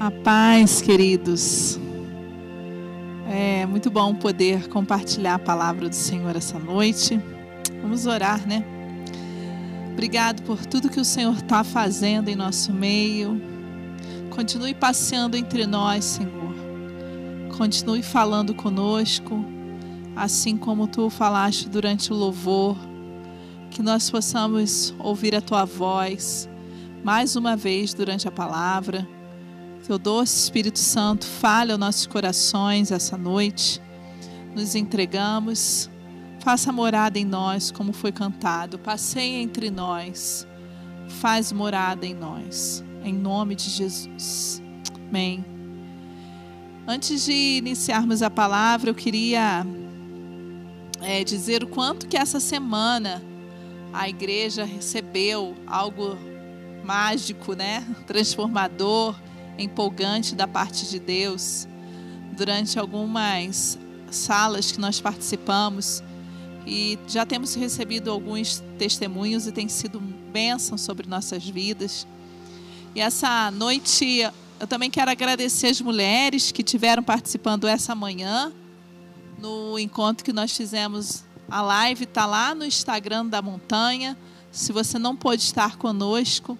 A paz, queridos. É muito bom poder compartilhar a palavra do Senhor essa noite. Vamos orar, né? Obrigado por tudo que o Senhor está fazendo em nosso meio. Continue passeando entre nós, Senhor. Continue falando conosco, assim como tu falaste durante o louvor. Que nós possamos ouvir a tua voz mais uma vez durante a palavra teu doce Espírito Santo fale aos nossos corações essa noite. Nos entregamos. Faça morada em nós, como foi cantado. Passeie entre nós. Faz morada em nós. Em nome de Jesus. Amém. Antes de iniciarmos a palavra, eu queria é, dizer o quanto que essa semana a igreja recebeu algo mágico, né? Transformador empolgante da parte de Deus durante algumas salas que nós participamos e já temos recebido alguns testemunhos e tem sido bênção sobre nossas vidas. E essa noite eu também quero agradecer as mulheres que tiveram participando essa manhã no encontro que nós fizemos. A live está lá no Instagram da Montanha. Se você não pôde estar conosco,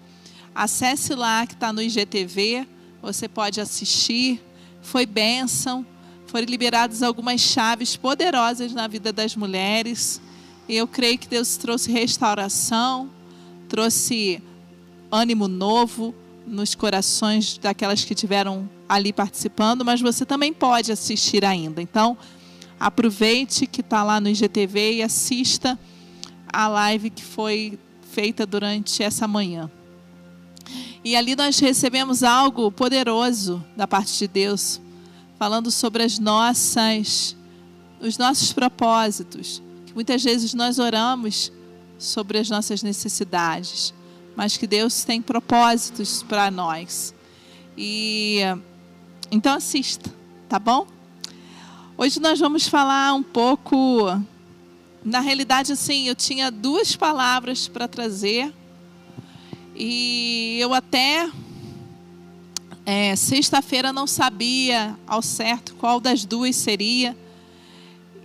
acesse lá que está no IGTV você pode assistir. Foi bênção. Foram liberadas algumas chaves poderosas na vida das mulheres. E eu creio que Deus trouxe restauração, trouxe ânimo novo nos corações daquelas que tiveram ali participando, mas você também pode assistir ainda. Então, aproveite que está lá no IGTV e assista a live que foi feita durante essa manhã. E ali nós recebemos algo poderoso da parte de Deus, falando sobre as nossas os nossos propósitos. Que muitas vezes nós oramos sobre as nossas necessidades, mas que Deus tem propósitos para nós. E então assista, tá bom? Hoje nós vamos falar um pouco na realidade assim, eu tinha duas palavras para trazer e eu até é, sexta-feira não sabia ao certo qual das duas seria.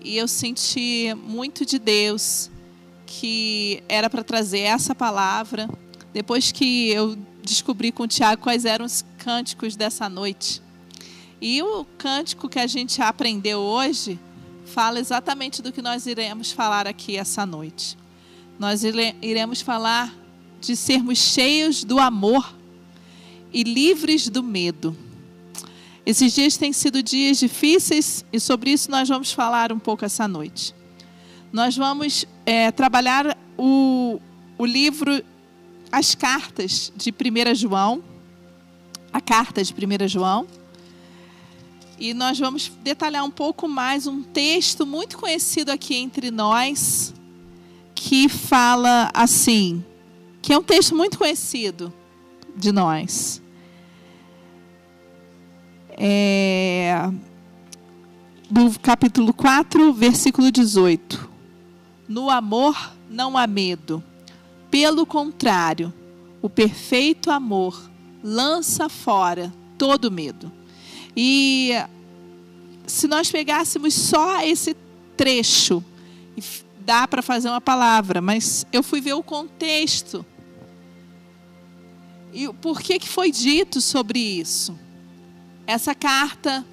E eu senti muito de Deus que era para trazer essa palavra. Depois que eu descobri com o Tiago quais eram os cânticos dessa noite. E o cântico que a gente aprendeu hoje fala exatamente do que nós iremos falar aqui essa noite. Nós iremos falar de sermos cheios do amor e livres do medo. Esses dias têm sido dias difíceis e sobre isso nós vamos falar um pouco essa noite. Nós vamos é, trabalhar o, o livro As Cartas de 1 João, a carta de 1 João. E nós vamos detalhar um pouco mais um texto muito conhecido aqui entre nós, que fala assim: que é um texto muito conhecido de nós. É, do capítulo 4, versículo 18. No amor não há medo. Pelo contrário, o perfeito amor lança fora todo medo. E se nós pegássemos só esse trecho, dá para fazer uma palavra, mas eu fui ver o contexto e por que, que foi dito sobre isso? Essa carta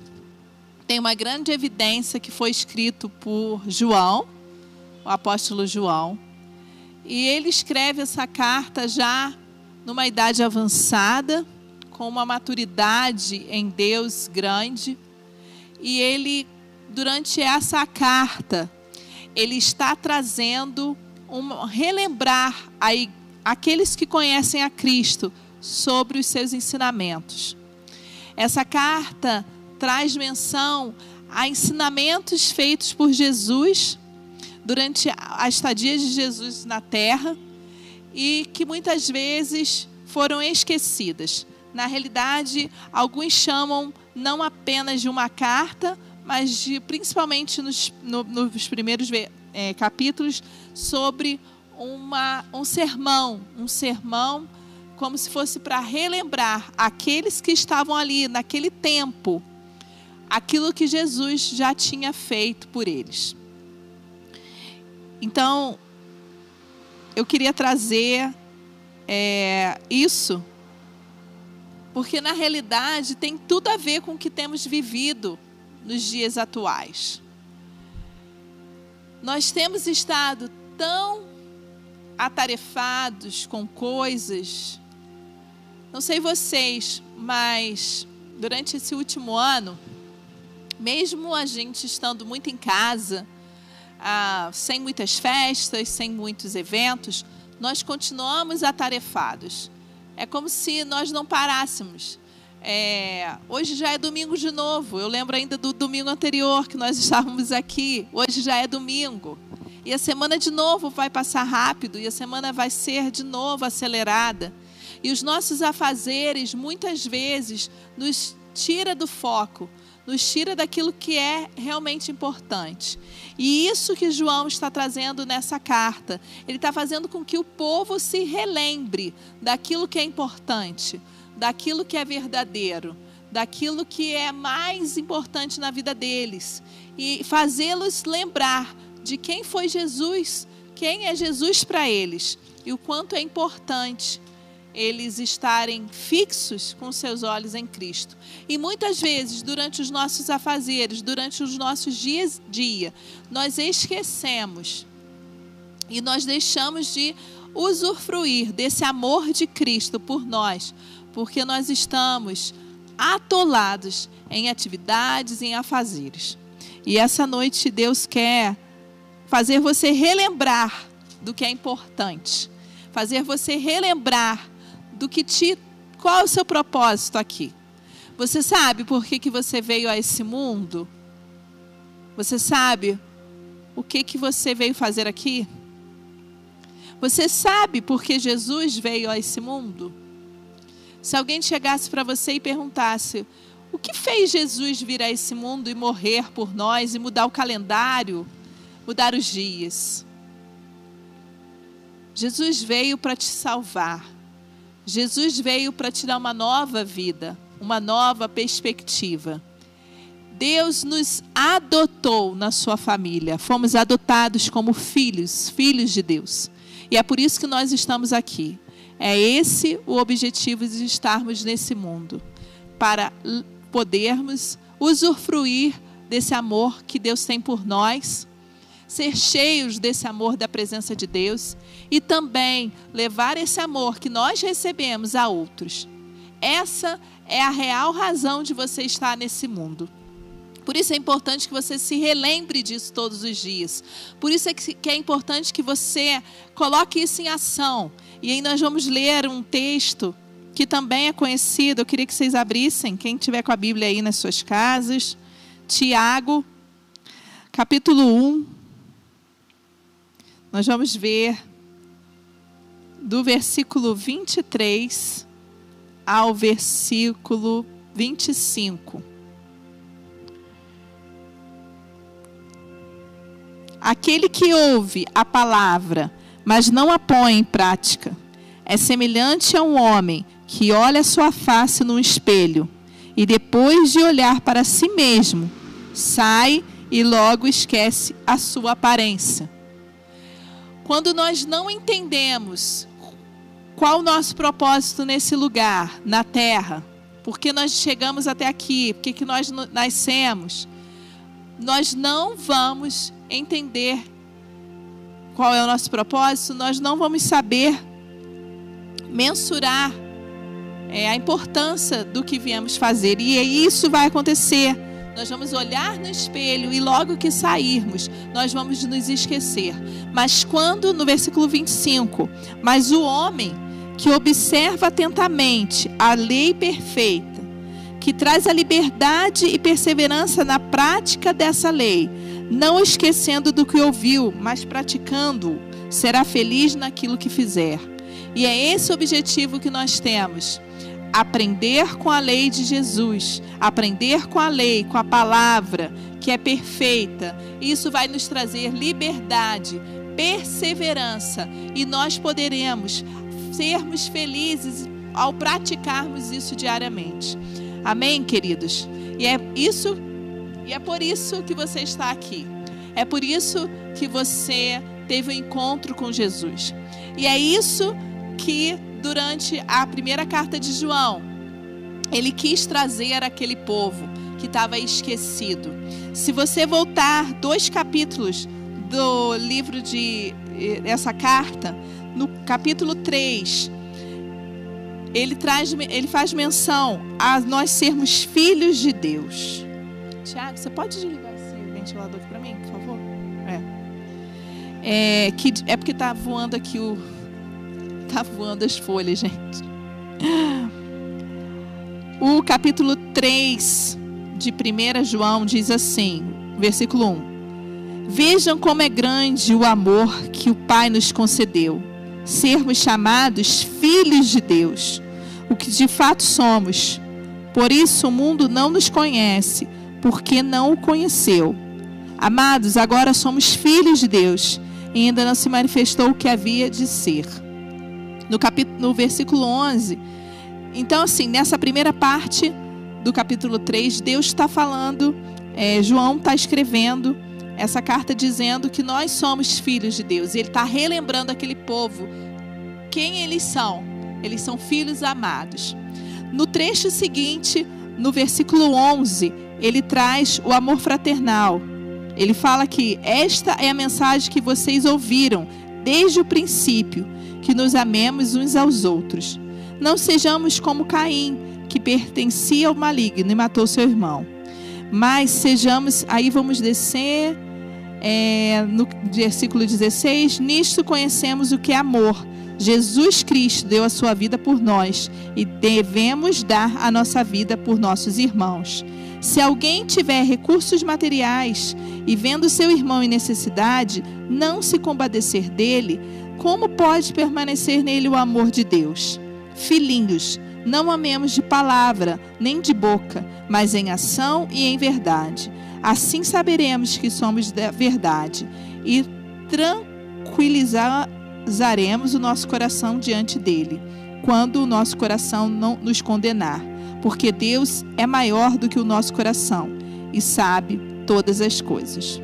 tem uma grande evidência que foi escrito por João, o apóstolo João. E ele escreve essa carta já numa idade avançada, com uma maturidade em Deus grande. E ele, durante essa carta, ele está trazendo um relembrar a, aqueles que conhecem a Cristo sobre os seus ensinamentos. Essa carta traz menção a ensinamentos feitos por Jesus durante a estadia de Jesus na terra e que muitas vezes foram esquecidas. Na realidade, alguns chamam não apenas de uma carta, mas de principalmente nos, no, nos primeiros é, capítulos sobre uma, um sermão, um sermão como se fosse para relembrar aqueles que estavam ali naquele tempo, aquilo que Jesus já tinha feito por eles. Então, eu queria trazer é, isso, porque na realidade tem tudo a ver com o que temos vivido nos dias atuais. Nós temos estado tão atarefados com coisas. Não sei vocês, mas durante esse último ano, mesmo a gente estando muito em casa, ah, sem muitas festas, sem muitos eventos, nós continuamos atarefados. É como se nós não parássemos. É, hoje já é domingo de novo. Eu lembro ainda do domingo anterior que nós estávamos aqui. Hoje já é domingo. E a semana de novo vai passar rápido e a semana vai ser de novo acelerada. E os nossos afazeres muitas vezes nos tira do foco, nos tira daquilo que é realmente importante. E isso que João está trazendo nessa carta, ele está fazendo com que o povo se relembre daquilo que é importante, daquilo que é verdadeiro, daquilo que é mais importante na vida deles e fazê-los lembrar de quem foi Jesus, quem é Jesus para eles e o quanto é importante eles estarem fixos com seus olhos em Cristo. E muitas vezes, durante os nossos afazeres, durante os nossos dias dia, nós esquecemos e nós deixamos de usufruir desse amor de Cristo por nós, porque nós estamos atolados em atividades, em afazeres. E essa noite Deus quer fazer você relembrar do que é importante, fazer você relembrar do que te. Qual é o seu propósito aqui? Você sabe por que, que você veio a esse mundo? Você sabe o que, que você veio fazer aqui? Você sabe por que Jesus veio a esse mundo? Se alguém chegasse para você e perguntasse: o que fez Jesus vir a esse mundo e morrer por nós e mudar o calendário, mudar os dias? Jesus veio para te salvar. Jesus veio para te dar uma nova vida, uma nova perspectiva. Deus nos adotou na sua família. Fomos adotados como filhos, filhos de Deus. E é por isso que nós estamos aqui. É esse o objetivo de estarmos nesse mundo, para podermos usufruir desse amor que Deus tem por nós ser cheios desse amor da presença de Deus e também levar esse amor que nós recebemos a outros. Essa é a real razão de você estar nesse mundo. Por isso é importante que você se relembre disso todos os dias. Por isso é que é importante que você coloque isso em ação. E aí nós vamos ler um texto que também é conhecido. Eu queria que vocês abrissem, quem tiver com a Bíblia aí nas suas casas. Tiago, capítulo 1, nós vamos ver do versículo 23 ao versículo 25. Aquele que ouve a palavra, mas não a põe em prática, é semelhante a um homem que olha sua face num espelho e depois de olhar para si mesmo, sai e logo esquece a sua aparência. Quando nós não entendemos qual o nosso propósito nesse lugar, na terra, por que nós chegamos até aqui, por que nós nascemos, nós não vamos entender qual é o nosso propósito, nós não vamos saber mensurar é, a importância do que viemos fazer. E isso vai acontecer nós vamos olhar no espelho e logo que sairmos, nós vamos nos esquecer. Mas quando, no versículo 25, mas o homem que observa atentamente a lei perfeita, que traz a liberdade e perseverança na prática dessa lei, não esquecendo do que ouviu, mas praticando, será feliz naquilo que fizer. E é esse o objetivo que nós temos aprender com a lei de Jesus, aprender com a lei, com a palavra, que é perfeita. Isso vai nos trazer liberdade, perseverança e nós poderemos sermos felizes ao praticarmos isso diariamente. Amém, queridos? E é isso e é por isso que você está aqui. É por isso que você teve o um encontro com Jesus. E é isso que durante a primeira carta de João, ele quis trazer aquele povo que estava esquecido. Se você voltar dois capítulos do livro de essa carta, no capítulo 3, ele traz ele faz menção a nós sermos filhos de Deus. Tiago, você pode desligar esse ventilador aqui para mim, por favor? É. É, que, é porque tá voando aqui o tá voando as folhas, gente. O capítulo 3 de 1 João diz assim, versículo 1. Vejam como é grande o amor que o Pai nos concedeu, sermos chamados filhos de Deus, o que de fato somos. Por isso o mundo não nos conhece, porque não o conheceu. Amados, agora somos filhos de Deus, e ainda não se manifestou o que havia de ser. No capítulo, no versículo 11, então assim, nessa primeira parte do capítulo 3, Deus está falando, é, João está escrevendo essa carta dizendo que nós somos filhos de Deus. Ele está relembrando aquele povo quem eles são. Eles são filhos amados. No trecho seguinte, no versículo 11, ele traz o amor fraternal. Ele fala que esta é a mensagem que vocês ouviram desde o princípio, que nos amemos uns aos outros. Não sejamos como Caim, que pertencia ao maligno e matou seu irmão. Mas sejamos, aí vamos descer é, no versículo 16: Nisto conhecemos o que é amor. Jesus Cristo deu a sua vida por nós e devemos dar a nossa vida por nossos irmãos. Se alguém tiver recursos materiais e vendo seu irmão em necessidade, não se compadecer dele, como pode permanecer nele o amor de Deus? Filhinhos, não amemos de palavra, nem de boca, mas em ação e em verdade. Assim saberemos que somos da verdade e tranquilizaremos o nosso coração diante dele, quando o nosso coração não nos condenar, porque Deus é maior do que o nosso coração e sabe todas as coisas.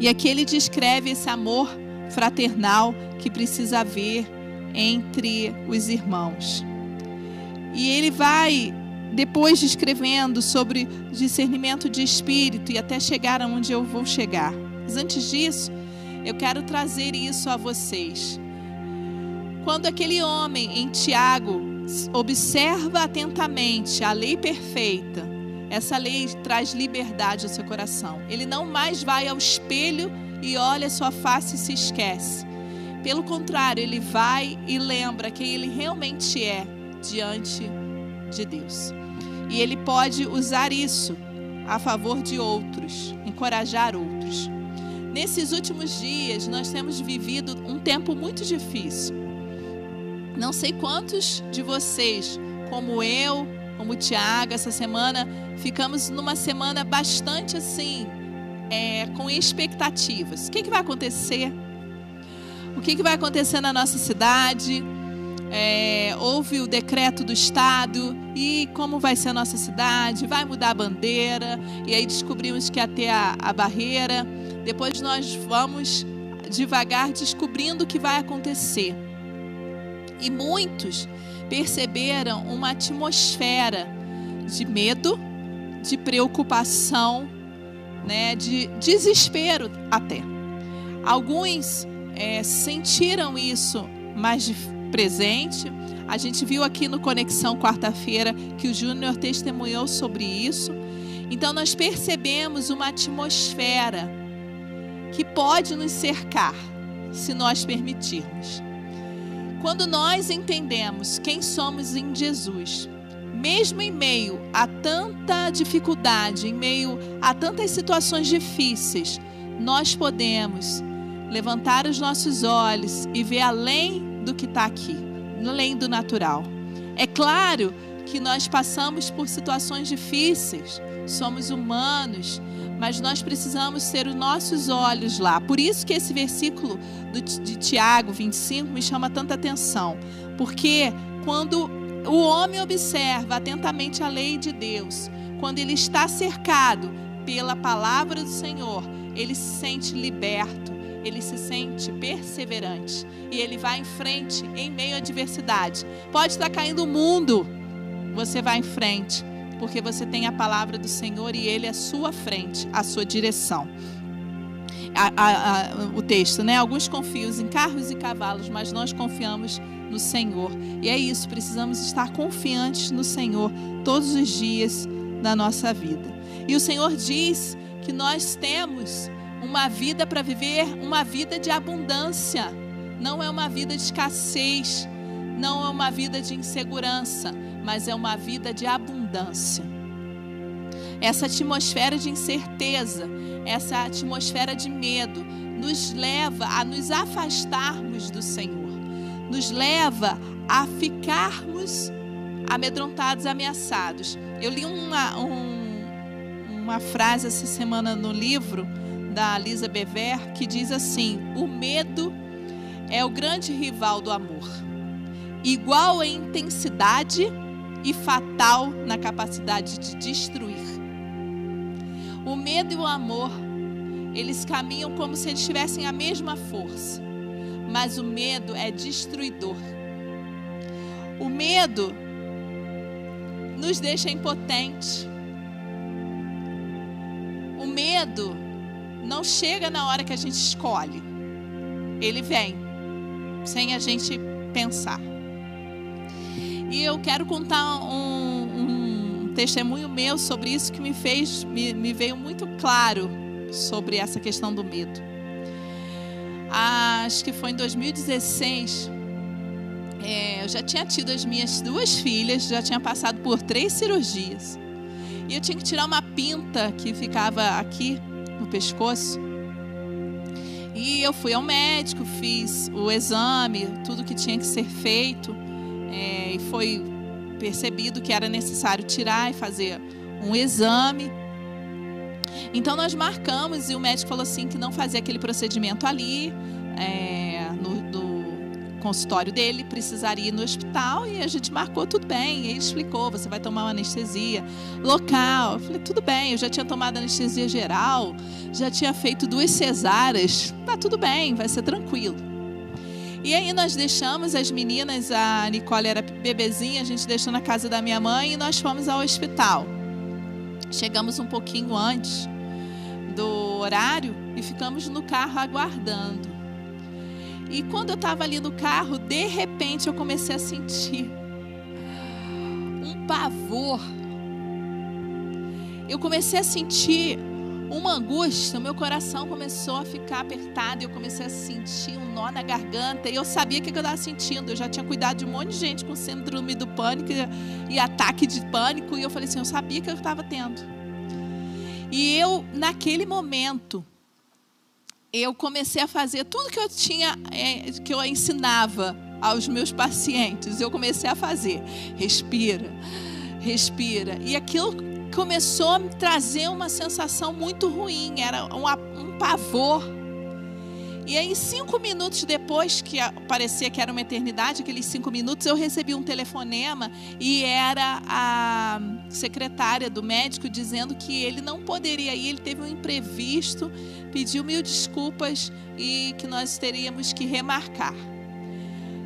E aqui ele descreve esse amor fraternal que precisa haver entre os irmãos. E ele vai depois descrevendo sobre discernimento de espírito e até chegar aonde eu vou chegar. Mas antes disso, eu quero trazer isso a vocês. Quando aquele homem em Tiago observa atentamente a lei perfeita, essa lei traz liberdade ao seu coração. Ele não mais vai ao espelho e olha sua face e se esquece. Pelo contrário, ele vai e lembra quem ele realmente é diante de Deus. E ele pode usar isso a favor de outros, encorajar outros. Nesses últimos dias, nós temos vivido um tempo muito difícil. Não sei quantos de vocês, como eu, como o Tiago, essa semana, ficamos numa semana bastante assim, é, com expectativas. O que, que vai acontecer? O que, que vai acontecer na nossa cidade? é, houve o decreto do Estado e como vai ser a nossa cidade, vai mudar a bandeira, e aí descobrimos que ter a, a barreira. Depois nós vamos devagar descobrindo o que vai acontecer. E muitos perceberam uma atmosfera de medo, de preocupação, né, de desespero até. Alguns é, sentiram isso mais de presente. A gente viu aqui no Conexão quarta-feira que o Júnior testemunhou sobre isso. Então nós percebemos uma atmosfera que pode nos cercar, se nós permitirmos. Quando nós entendemos quem somos em Jesus, mesmo em meio a tanta dificuldade, em meio a tantas situações difíceis, nós podemos levantar os nossos olhos e ver além do que está aqui, além do natural. É claro que nós passamos por situações difíceis, somos humanos, mas nós precisamos ter os nossos olhos lá. Por isso que esse versículo de Tiago 25 me chama tanta atenção, porque quando o homem observa atentamente a lei de Deus, quando ele está cercado pela palavra do Senhor, ele se sente liberto, ele se sente perseverante e ele vai em frente em meio à adversidade. Pode estar caindo o mundo, você vai em frente, porque você tem a palavra do Senhor e ele é a sua frente, a sua direção. A, a, a, o texto, né? Alguns confiam em carros e cavalos, mas nós confiamos no Senhor. E é isso, precisamos estar confiantes no Senhor todos os dias da nossa vida. E o Senhor diz que nós temos uma vida para viver, uma vida de abundância. Não é uma vida de escassez, não é uma vida de insegurança, mas é uma vida de abundância. Essa atmosfera de incerteza, essa atmosfera de medo, nos leva a nos afastarmos do Senhor, nos leva a ficarmos amedrontados, ameaçados. Eu li uma, um, uma frase essa semana no livro da Lisa Bever que diz assim: O medo é o grande rival do amor, igual em intensidade e fatal na capacidade de destruir. O medo e o amor, eles caminham como se eles tivessem a mesma força, mas o medo é destruidor. O medo nos deixa impotentes. O medo não chega na hora que a gente escolhe. Ele vem sem a gente pensar. E eu quero contar um, um testemunho meu sobre isso que me fez, me, me veio muito claro sobre essa questão do medo. Acho que foi em 2016 é, eu já tinha tido as minhas duas filhas, já tinha passado por três cirurgias. E eu tinha que tirar uma pinta que ficava aqui no pescoço. E eu fui ao médico, fiz o exame, tudo que tinha que ser feito. É, e foi percebido que era necessário tirar e fazer um exame. Então nós marcamos e o médico falou assim que não fazia aquele procedimento ali. É, no, consultório dele, precisaria ir no hospital e a gente marcou tudo bem. Ele explicou: você vai tomar uma anestesia local. Eu falei: tudo bem, eu já tinha tomado anestesia geral, já tinha feito duas cesáreas, tá tudo bem, vai ser tranquilo. E aí nós deixamos as meninas, a Nicole era bebezinha, a gente deixou na casa da minha mãe e nós fomos ao hospital. Chegamos um pouquinho antes do horário e ficamos no carro aguardando. E quando eu estava ali no carro, de repente eu comecei a sentir um pavor. Eu comecei a sentir uma angústia, meu coração começou a ficar apertado, eu comecei a sentir um nó na garganta, e eu sabia o que eu estava sentindo. Eu já tinha cuidado de um monte de gente com síndrome do pânico e ataque de pânico, e eu falei assim: eu sabia que eu estava tendo. E eu, naquele momento, eu comecei a fazer tudo que eu tinha, é, que eu ensinava aos meus pacientes. Eu comecei a fazer. Respira, respira. E aquilo começou a me trazer uma sensação muito ruim. Era um, um pavor e aí, cinco minutos depois, que parecia que era uma eternidade, aqueles cinco minutos, eu recebi um telefonema e era a secretária do médico dizendo que ele não poderia ir, ele teve um imprevisto, pediu mil desculpas e que nós teríamos que remarcar.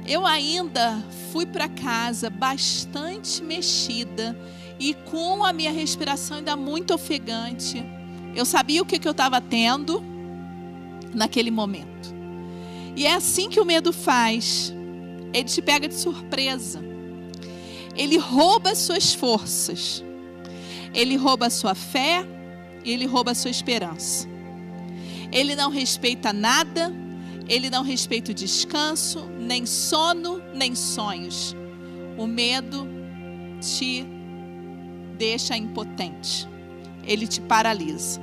Eu ainda fui para casa bastante mexida e com a minha respiração ainda muito ofegante. Eu sabia o que, que eu estava tendo naquele momento. E é assim que o medo faz. Ele te pega de surpresa. Ele rouba as suas forças. Ele rouba a sua fé e ele rouba a sua esperança. Ele não respeita nada, ele não respeita o descanso, nem sono, nem sonhos. O medo te deixa impotente. Ele te paralisa.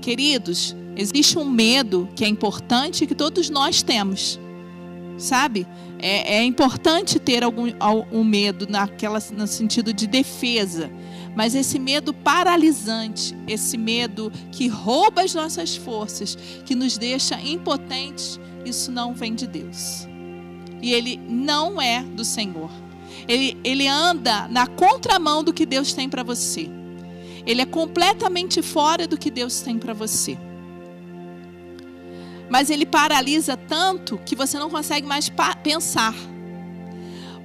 Queridos, Existe um medo que é importante que todos nós temos, sabe? É, é importante ter algum um medo naquela, no sentido de defesa, mas esse medo paralisante, esse medo que rouba as nossas forças, que nos deixa impotentes, isso não vem de Deus. E ele não é do Senhor. Ele, ele anda na contramão do que Deus tem para você. Ele é completamente fora do que Deus tem para você. Mas ele paralisa tanto que você não consegue mais pensar.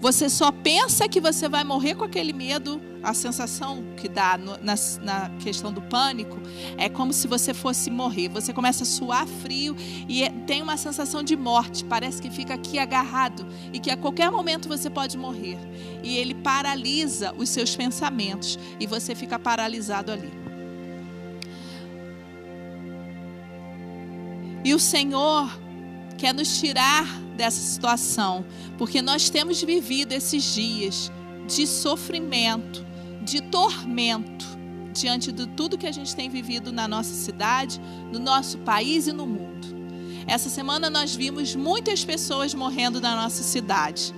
Você só pensa que você vai morrer com aquele medo. A sensação que dá no, na, na, questão do pânico é como se você fosse morrer. Você começa a suar frio e é, tem uma sensação de morte. Parece que fica aqui agarrado e que a qualquer momento você pode morrer. E ele paralisa os seus pensamentos e você fica paralisado ali. E o Senhor quer nos tirar dessa situação, porque nós temos vivido esses dias de sofrimento, de tormento, diante de tudo que a gente tem vivido na nossa cidade, no nosso país e no mundo. Essa semana nós vimos muitas pessoas morrendo na nossa cidade.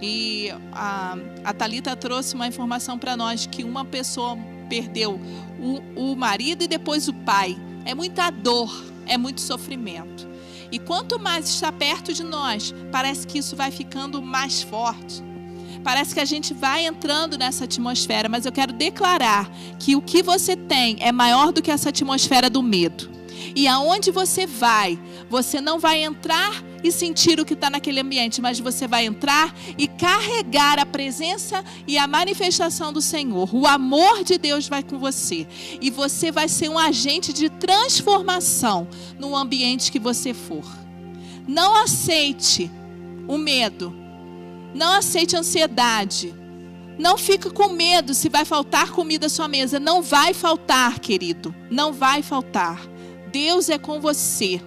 E a, a Talita trouxe uma informação para nós que uma pessoa perdeu o, o marido e depois o pai. É muita dor, é muito sofrimento. E quanto mais está perto de nós, parece que isso vai ficando mais forte. Parece que a gente vai entrando nessa atmosfera, mas eu quero declarar que o que você tem é maior do que essa atmosfera do medo. E aonde você vai, você não vai entrar e sentir o que está naquele ambiente, mas você vai entrar e carregar a presença e a manifestação do Senhor. O amor de Deus vai com você. E você vai ser um agente de transformação no ambiente que você for. Não aceite o medo. Não aceite ansiedade. Não fique com medo se vai faltar comida à sua mesa. Não vai faltar, querido. Não vai faltar. Deus é com você.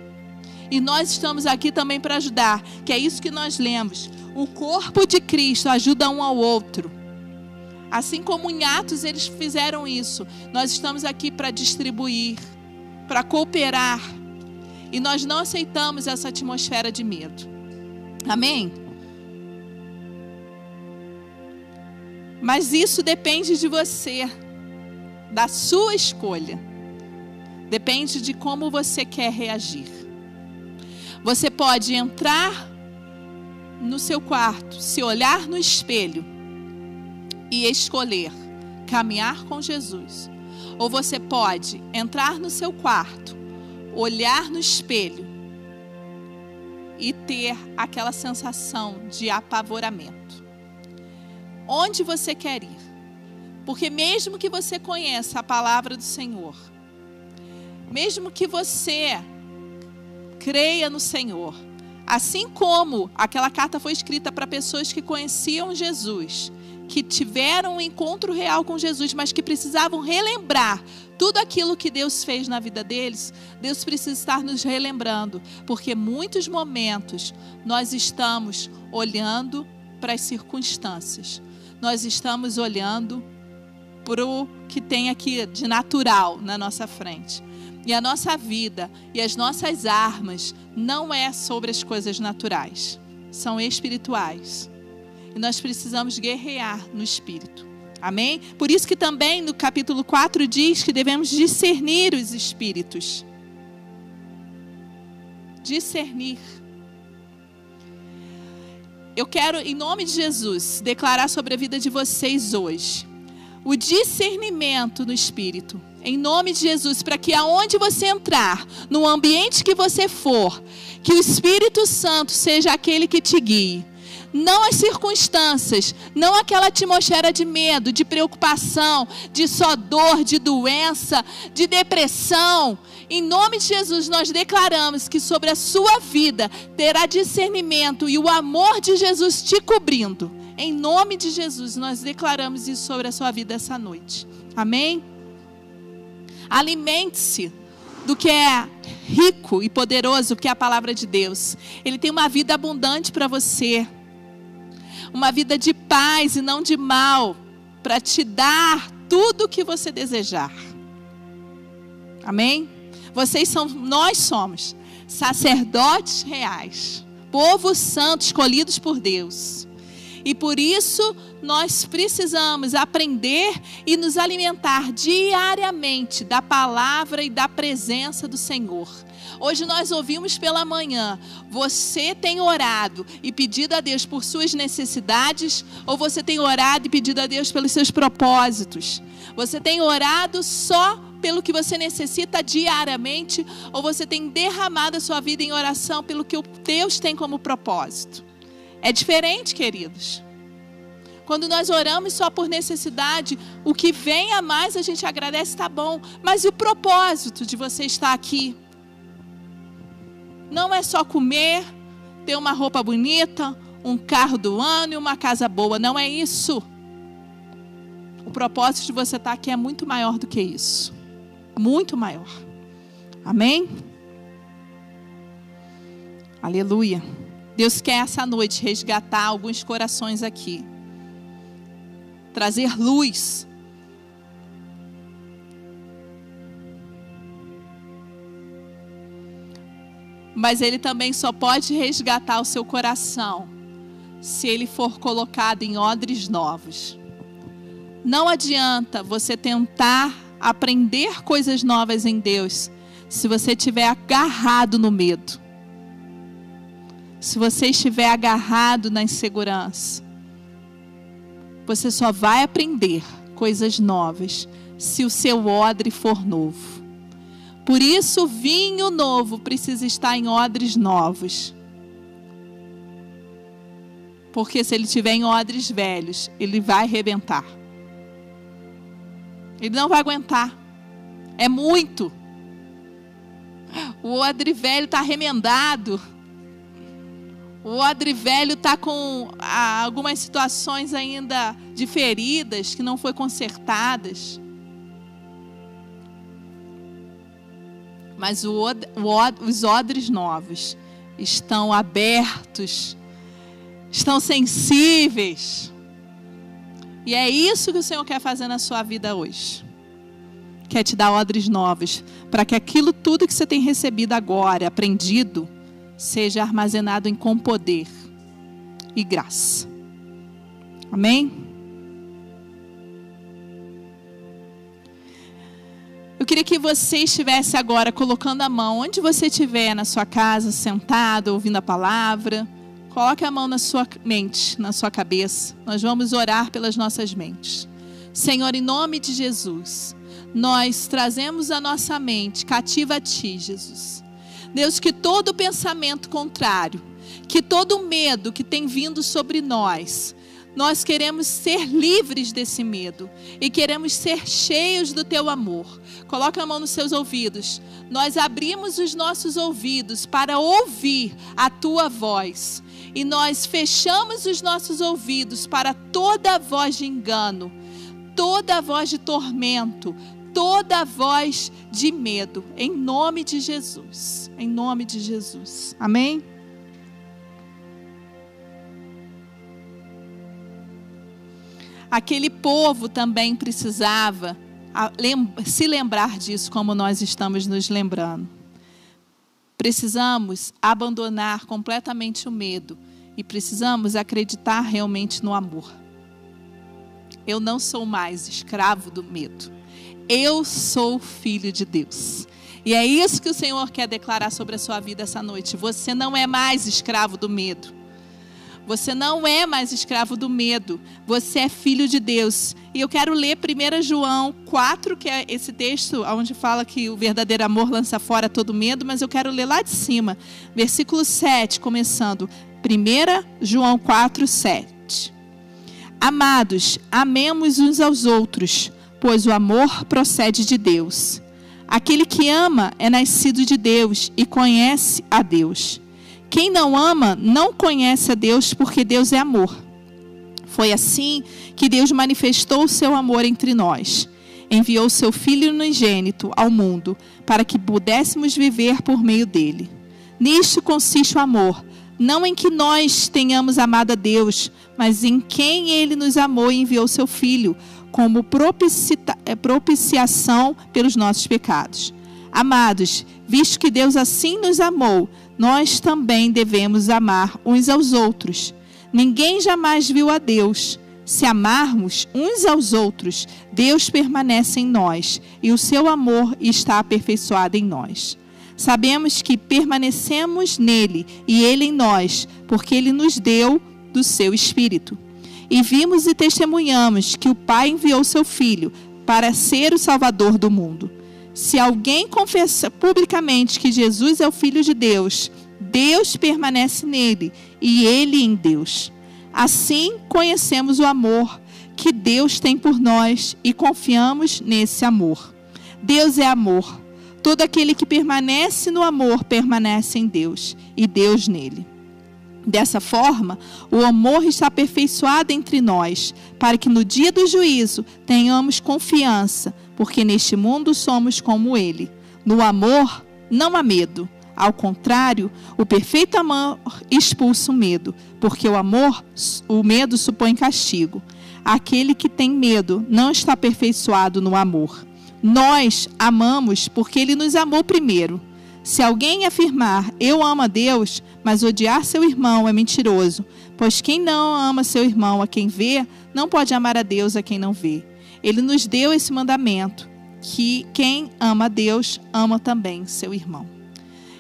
E nós estamos aqui também para ajudar, que é isso que nós lemos. O corpo de Cristo ajuda um ao outro. Assim como em Atos eles fizeram isso, nós estamos aqui para distribuir, para cooperar. E nós não aceitamos essa atmosfera de medo. Amém? Mas isso depende de você, da sua escolha. Depende de como você quer reagir. Você pode entrar no seu quarto, se olhar no espelho e escolher caminhar com Jesus. Ou você pode entrar no seu quarto, olhar no espelho e ter aquela sensação de apavoramento. Onde você quer ir? Porque mesmo que você conheça a palavra do Senhor, mesmo que você creia no Senhor, assim como aquela carta foi escrita para pessoas que conheciam Jesus, que tiveram um encontro real com Jesus, mas que precisavam relembrar tudo aquilo que Deus fez na vida deles, Deus precisa estar nos relembrando, porque muitos momentos nós estamos olhando para as circunstâncias, nós estamos olhando para o que tem aqui de natural na nossa frente. E a nossa vida e as nossas armas não é sobre as coisas naturais, são espirituais. E nós precisamos guerrear no espírito. Amém? Por isso que também no capítulo 4 diz que devemos discernir os espíritos. Discernir. Eu quero, em nome de Jesus, declarar sobre a vida de vocês hoje o discernimento no espírito em nome de Jesus, para que aonde você entrar, no ambiente que você for, que o Espírito Santo seja aquele que te guie. Não as circunstâncias, não aquela atmosfera de medo, de preocupação, de só dor, de doença, de depressão. Em nome de Jesus, nós declaramos que sobre a sua vida terá discernimento e o amor de Jesus te cobrindo. Em nome de Jesus, nós declaramos isso sobre a sua vida essa noite. Amém? Alimente-se do que é rico e poderoso, que é a palavra de Deus. Ele tem uma vida abundante para você. Uma vida de paz e não de mal, para te dar tudo o que você desejar. Amém? Vocês são, nós somos sacerdotes reais, povo santo escolhidos por Deus. E por isso nós precisamos aprender e nos alimentar diariamente da palavra e da presença do Senhor. Hoje nós ouvimos pela manhã: você tem orado e pedido a Deus por suas necessidades, ou você tem orado e pedido a Deus pelos seus propósitos? Você tem orado só pelo que você necessita diariamente, ou você tem derramado a sua vida em oração pelo que Deus tem como propósito? É diferente, queridos. Quando nós oramos só por necessidade, o que vem a mais a gente agradece, tá bom. Mas e o propósito de você estar aqui? Não é só comer, ter uma roupa bonita, um carro do ano e uma casa boa. Não é isso. O propósito de você estar aqui é muito maior do que isso. Muito maior. Amém? Aleluia. Deus quer essa noite resgatar alguns corações aqui. Trazer luz. Mas Ele também só pode resgatar o seu coração se ele for colocado em odres novos. Não adianta você tentar aprender coisas novas em Deus se você estiver agarrado no medo se você estiver agarrado na insegurança, você só vai aprender coisas novas se o seu odre for novo. Por isso, vinho novo precisa estar em odres novos. Porque se ele estiver em odres velhos, ele vai arrebentar. Ele não vai aguentar. É muito. O odre velho está remendado. O odre velho está com ah, algumas situações ainda de feridas que não foi consertadas. Mas o, o, os odres novos estão abertos, estão sensíveis. E é isso que o Senhor quer fazer na sua vida hoje. Quer te dar odres novos, para que aquilo tudo que você tem recebido agora, aprendido, seja armazenado em com poder e graça. Amém? Eu queria que você estivesse agora colocando a mão onde você estiver na sua casa, sentado, ouvindo a palavra. Coloque a mão na sua mente, na sua cabeça. Nós vamos orar pelas nossas mentes. Senhor, em nome de Jesus, nós trazemos a nossa mente cativa a Ti, Jesus. Deus, que todo pensamento contrário, que todo medo que tem vindo sobre nós, nós queremos ser livres desse medo e queremos ser cheios do teu amor. Coloca a mão nos seus ouvidos. Nós abrimos os nossos ouvidos para ouvir a tua voz. E nós fechamos os nossos ouvidos para toda voz de engano, toda voz de tormento, toda voz de medo, em nome de Jesus. Em nome de Jesus. Amém? Aquele povo também precisava se lembrar disso, como nós estamos nos lembrando. Precisamos abandonar completamente o medo e precisamos acreditar realmente no amor. Eu não sou mais escravo do medo. Eu sou filho de Deus. E é isso que o Senhor quer declarar sobre a sua vida essa noite. Você não é mais escravo do medo. Você não é mais escravo do medo. Você é filho de Deus. E eu quero ler 1 João 4, que é esse texto onde fala que o verdadeiro amor lança fora todo medo, mas eu quero ler lá de cima, versículo 7, começando. 1 João 4, 7. Amados, amemos uns aos outros pois o amor procede de Deus. Aquele que ama é nascido de Deus e conhece a Deus. Quem não ama não conhece a Deus, porque Deus é amor. Foi assim que Deus manifestou o seu amor entre nós. Enviou seu Filho unigênito ao mundo para que pudéssemos viver por meio dele. Nisto consiste o amor, não em que nós tenhamos amado a Deus, mas em quem ele nos amou e enviou seu Filho como é, propiciação pelos nossos pecados. Amados, visto que Deus assim nos amou, nós também devemos amar uns aos outros. Ninguém jamais viu a Deus. Se amarmos uns aos outros, Deus permanece em nós e o seu amor está aperfeiçoado em nós. Sabemos que permanecemos nele e ele em nós, porque ele nos deu do seu Espírito. E vimos e testemunhamos que o Pai enviou seu Filho para ser o Salvador do mundo. Se alguém confessa publicamente que Jesus é o Filho de Deus, Deus permanece nele e ele em Deus. Assim conhecemos o amor que Deus tem por nós e confiamos nesse amor. Deus é amor. Todo aquele que permanece no amor permanece em Deus e Deus nele. Dessa forma, o amor está aperfeiçoado entre nós, para que no dia do juízo tenhamos confiança, porque neste mundo somos como ele. No amor, não há medo. Ao contrário, o perfeito amor expulsa o medo, porque o amor, o medo supõe castigo. Aquele que tem medo não está aperfeiçoado no amor. Nós amamos porque ele nos amou primeiro. Se alguém afirmar eu amo a Deus, mas odiar seu irmão é mentiroso, pois quem não ama seu irmão a quem vê, não pode amar a Deus a quem não vê. Ele nos deu esse mandamento, que quem ama Deus ama também seu irmão.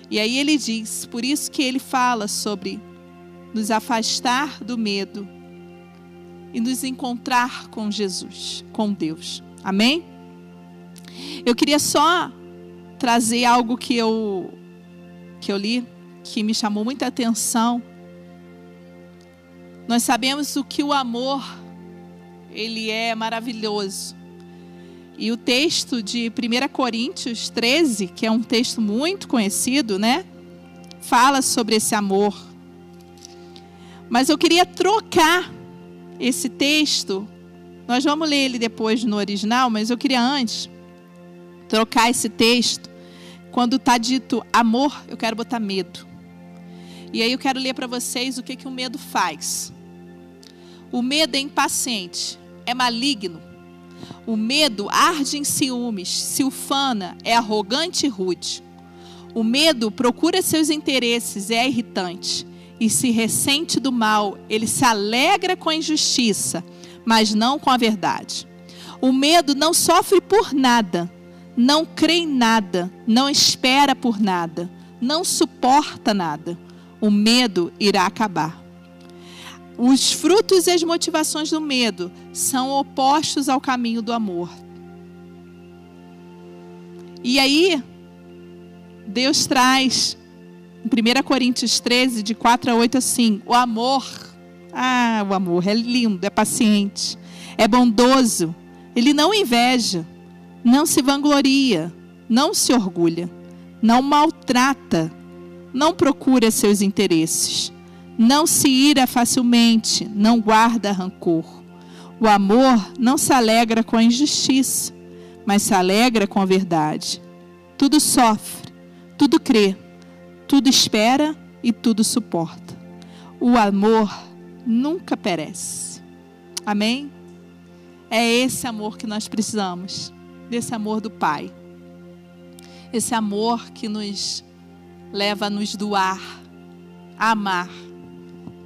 E aí ele diz, por isso que ele fala sobre nos afastar do medo e nos encontrar com Jesus, com Deus. Amém? Eu queria só trazer algo que eu que eu li que me chamou muita atenção. Nós sabemos o que o amor ele é maravilhoso. E o texto de 1 Coríntios 13, que é um texto muito conhecido, né? Fala sobre esse amor. Mas eu queria trocar esse texto. Nós vamos ler ele depois no original, mas eu queria antes trocar esse texto quando está dito amor, eu quero botar medo. E aí eu quero ler para vocês o que, que o medo faz. O medo é impaciente, é maligno. O medo arde em ciúmes, se ufana, é arrogante e rude. O medo procura seus interesses, é irritante e se ressente do mal, ele se alegra com a injustiça, mas não com a verdade. O medo não sofre por nada, não crê em nada, não espera por nada, não suporta nada. O medo irá acabar. Os frutos e as motivações do medo são opostos ao caminho do amor. E aí, Deus traz, em 1 Coríntios 13, de 4 a 8, assim: o amor, ah, o amor é lindo, é paciente, é bondoso, ele não inveja, não se vangloria, não se orgulha, não maltrata, não procura seus interesses, não se ira facilmente, não guarda rancor. O amor não se alegra com a injustiça, mas se alegra com a verdade. Tudo sofre, tudo crê, tudo espera e tudo suporta. O amor nunca perece. Amém? É esse amor que nós precisamos desse amor do Pai. Esse amor que nos leva a nos doar, a amar,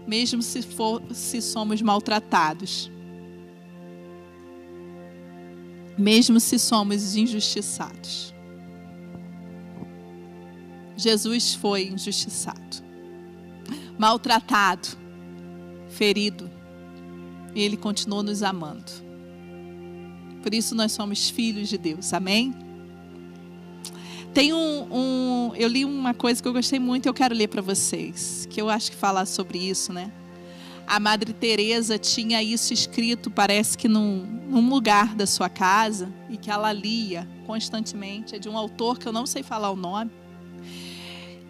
mesmo se, for, se somos maltratados, mesmo se somos injustiçados. Jesus foi injustiçado, maltratado, ferido, e Ele continuou nos amando. Por isso nós somos filhos de Deus. Amém? Tem um, um, eu li uma coisa que eu gostei muito e eu quero ler para vocês, que eu acho que fala sobre isso, né? A Madre Teresa tinha isso escrito, parece que num, num lugar da sua casa e que ela lia constantemente. É de um autor que eu não sei falar o nome.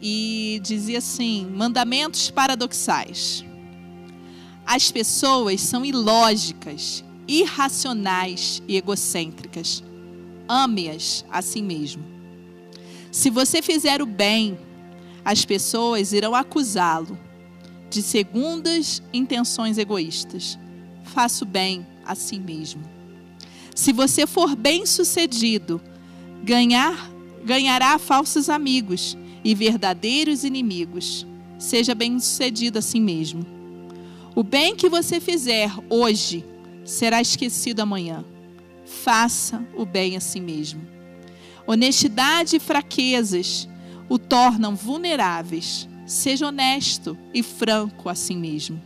E dizia assim: mandamentos paradoxais. As pessoas são ilógicas irracionais e egocêntricas. Ame-as a si mesmo. Se você fizer o bem, as pessoas irão acusá-lo de segundas intenções egoístas. Faça o bem a si mesmo. Se você for bem-sucedido, ganhar ganhará falsos amigos e verdadeiros inimigos. Seja bem-sucedido a si mesmo. O bem que você fizer hoje será esquecido amanhã. Faça o bem a si mesmo. Honestidade e fraquezas o tornam vulneráveis. Seja honesto e franco a si mesmo.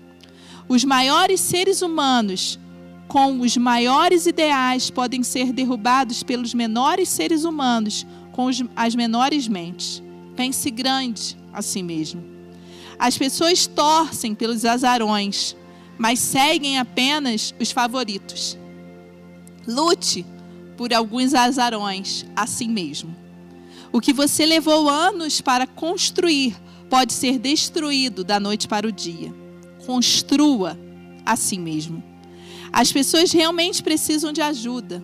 Os maiores seres humanos, com os maiores ideais, podem ser derrubados pelos menores seres humanos, com as menores mentes. Pense grande a si mesmo. As pessoas torcem pelos azarões, mas seguem apenas os favoritos. Lute por alguns azarões a si mesmo. O que você levou anos para construir pode ser destruído da noite para o dia. Construa a si mesmo. As pessoas realmente precisam de ajuda,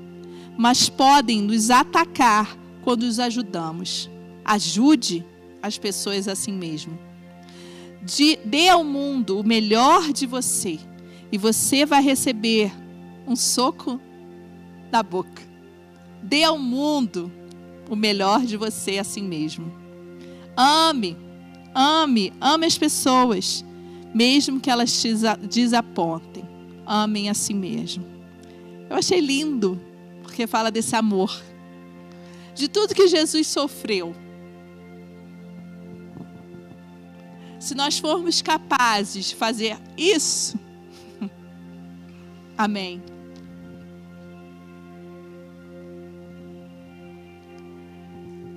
mas podem nos atacar quando os ajudamos. Ajude as pessoas a si mesmo. De, dê ao mundo o melhor de você e você vai receber um soco na boca. Dê ao mundo o melhor de você a si mesmo. Ame, ame, ame as pessoas, mesmo que elas te desapontem. Amem a si mesmo. Eu achei lindo, porque fala desse amor. De tudo que Jesus sofreu. Se nós formos capazes de fazer isso, amém.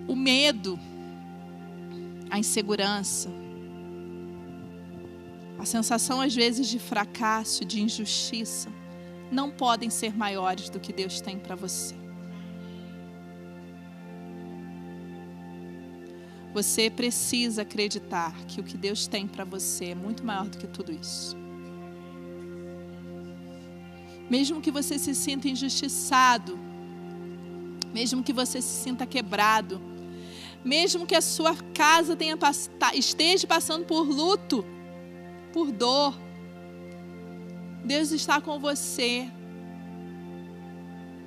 o medo, a insegurança, a sensação às vezes de fracasso, de injustiça, não podem ser maiores do que Deus tem para você. Você precisa acreditar que o que Deus tem para você é muito maior do que tudo isso. Mesmo que você se sinta injustiçado, mesmo que você se sinta quebrado, mesmo que a sua casa tenha, esteja passando por luto, por dor, Deus está com você.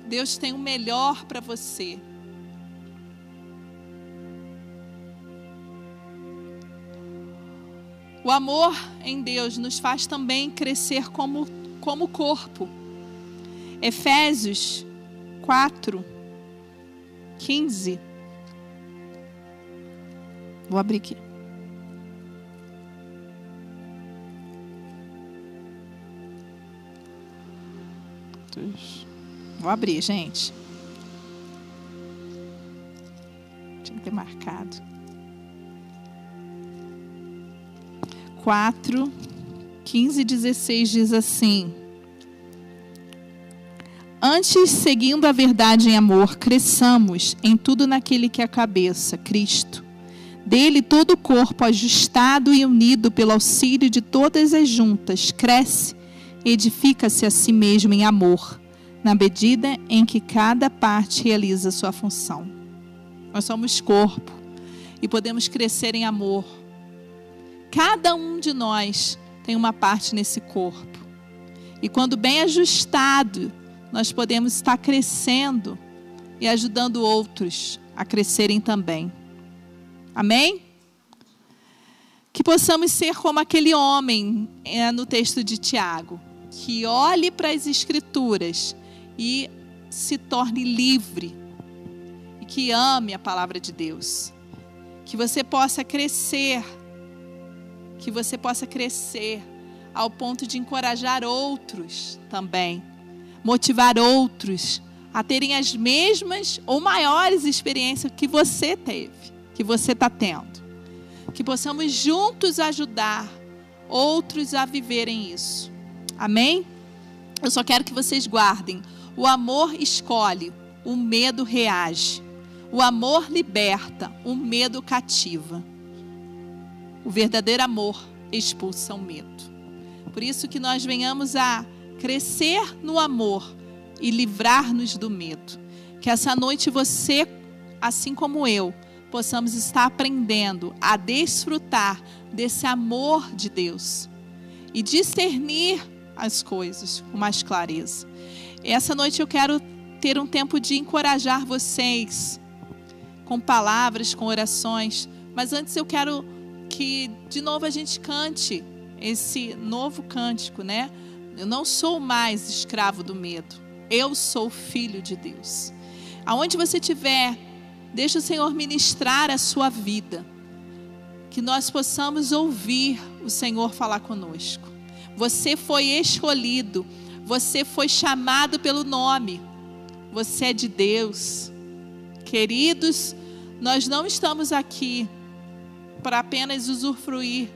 Deus tem o melhor para você. O amor em Deus nos faz também crescer como, como corpo. Efésios 4, 15 Vou abrir aqui. Vou abrir, gente. Tinha que ter marcado. Quatro, quinze e dezesseis diz assim. Antes, seguindo a verdade em amor, cresçamos em tudo naquele que é a cabeça, Cristo dele todo o corpo, ajustado e unido pelo auxílio de todas as juntas, cresce edifica-se a si mesmo em amor, na medida em que cada parte realiza sua função. Nós somos corpo e podemos crescer em amor. Cada um de nós tem uma parte nesse corpo. E quando bem ajustado, nós podemos estar crescendo e ajudando outros a crescerem também. Amém? Que possamos ser como aquele homem é, no texto de Tiago, que olhe para as Escrituras e se torne livre e que ame a palavra de Deus. Que você possa crescer, que você possa crescer ao ponto de encorajar outros também, motivar outros a terem as mesmas ou maiores experiências que você teve que você está tendo. Que possamos juntos ajudar outros a viverem isso. Amém? Eu só quero que vocês guardem. O amor escolhe, o medo reage. O amor liberta, o medo cativa. O verdadeiro amor expulsa o medo. Por isso que nós venhamos a crescer no amor e livrar-nos do medo. Que essa noite você, assim como eu, possamos estar aprendendo a desfrutar desse amor de Deus e discernir as coisas com mais clareza. Essa noite eu quero ter um tempo de encorajar vocês com palavras, com orações, mas antes eu quero que de novo a gente cante esse novo cântico, né? Eu não sou mais escravo do medo. Eu sou filho de Deus. Aonde você estiver, deixa o Senhor ministrar a sua vida. Que nós possamos ouvir o Senhor falar conosco. Você foi escolhido, você foi chamado pelo nome. Você é de Deus. Queridos, nós não estamos aqui para apenas usufruir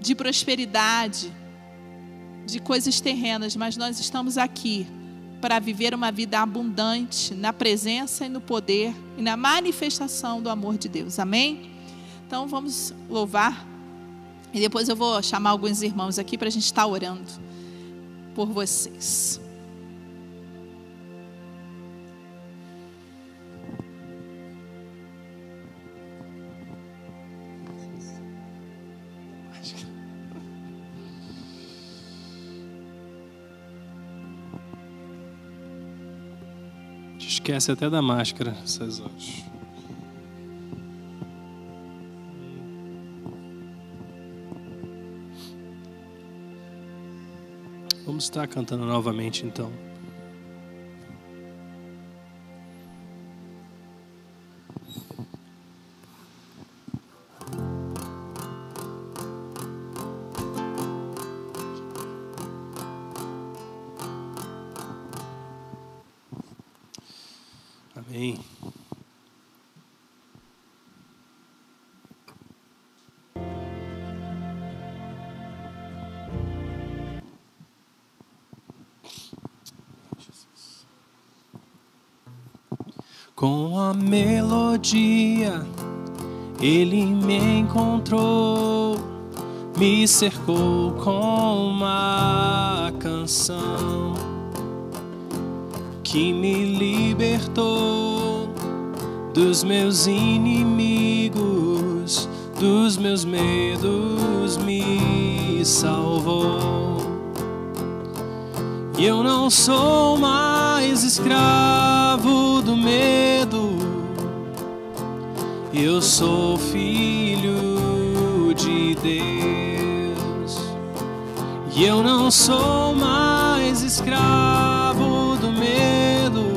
de prosperidade, de coisas terrenas, mas nós estamos aqui para viver uma vida abundante na presença e no poder e na manifestação do amor de Deus. Amém? Então vamos louvar. E depois eu vou chamar alguns irmãos aqui para a gente estar orando por vocês. Esquece até da máscara essas horas. Vamos estar cantando novamente então. Melodia ele me encontrou, me cercou com uma canção que me libertou dos meus inimigos, dos meus medos, me salvou. E eu não sou mais escravo do medo, eu sou filho de Deus. E eu não sou mais escravo do medo,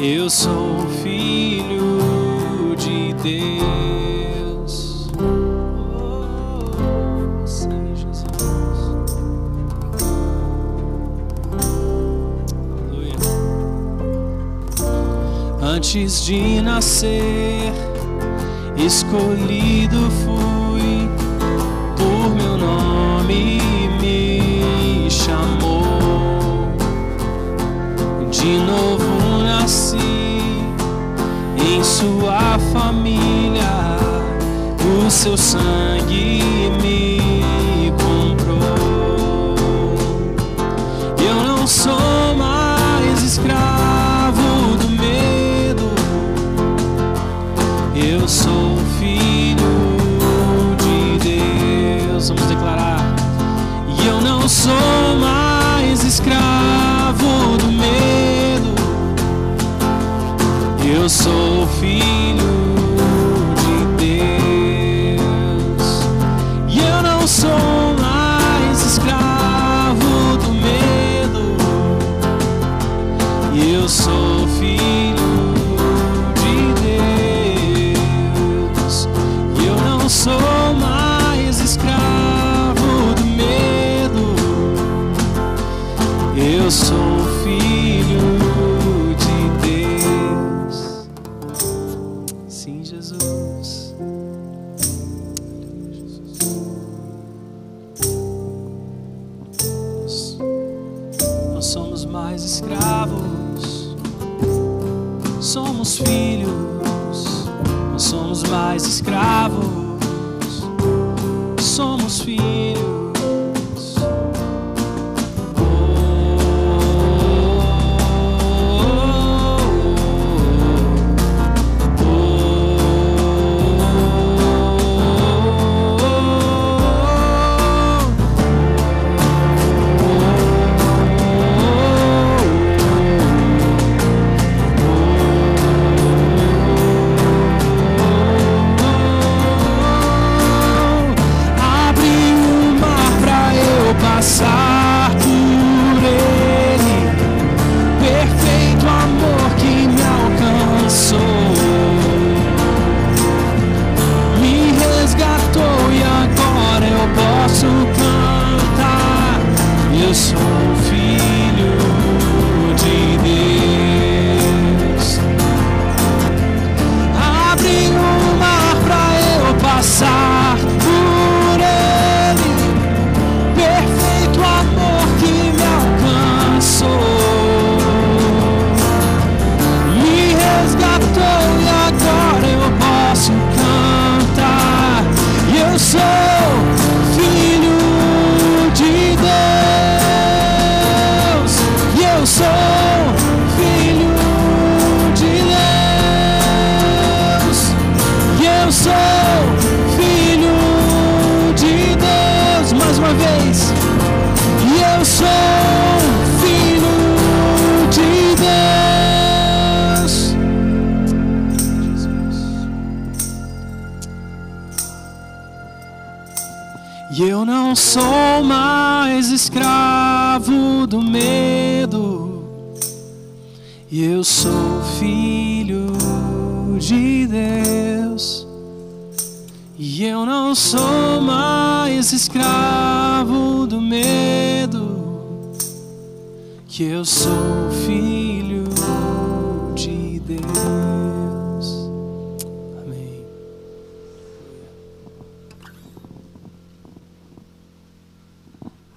eu sou filho de Deus. Antes de nascer, escolhido fui,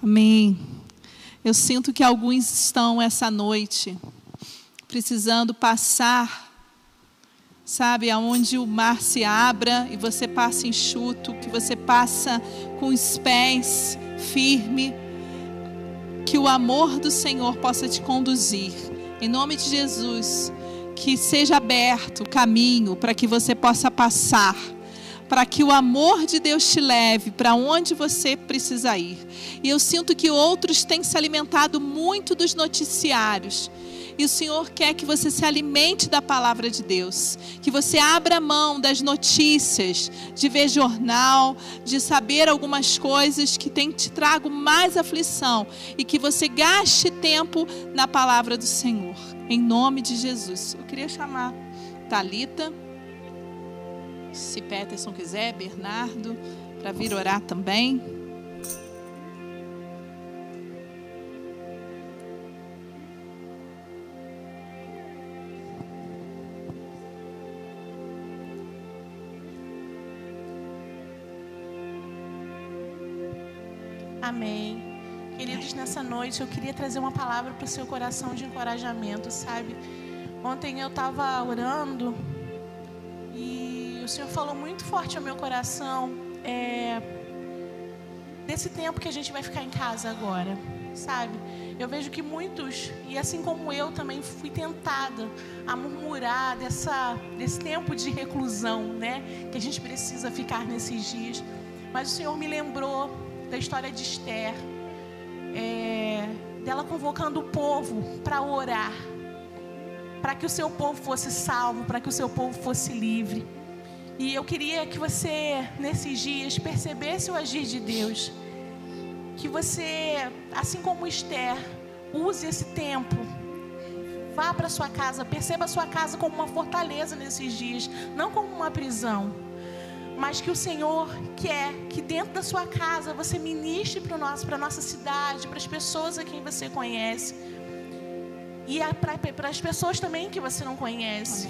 Amém. Eu sinto que alguns estão essa noite precisando passar sabe, aonde o mar se abra e você passa enxuto, que você passa com os pés firme, que o amor do Senhor possa te conduzir. Em nome de Jesus, que seja aberto o caminho para que você possa passar para que o amor de Deus te leve para onde você precisa ir. E eu sinto que outros têm se alimentado muito dos noticiários e o Senhor quer que você se alimente da palavra de Deus, que você abra mão das notícias, de ver jornal, de saber algumas coisas que tem te trago mais aflição e que você gaste tempo na palavra do Senhor. Em nome de Jesus. Eu queria chamar Talita, se Peterson quiser, Bernardo, para vir orar também. Amém. Queridos, nessa noite eu queria trazer uma palavra para o seu coração de encorajamento, sabe? Ontem eu estava orando e o Senhor falou muito forte ao meu coração é, desse tempo que a gente vai ficar em casa agora, sabe? Eu vejo que muitos, e assim como eu também fui tentada a murmurar dessa, desse tempo de reclusão, né? Que a gente precisa ficar nesses dias. Mas o Senhor me lembrou da história de Esther, é, dela convocando o povo para orar, para que o seu povo fosse salvo, para que o seu povo fosse livre. E eu queria que você, nesses dias, percebesse o agir de Deus. Que você, assim como Esther, use esse tempo. Vá para sua casa, perceba a sua casa como uma fortaleza nesses dias, não como uma prisão mas que o Senhor quer que dentro da sua casa você ministre para nosso, para nossa cidade, para as pessoas a quem você conhece e para as pessoas também que você não conhece.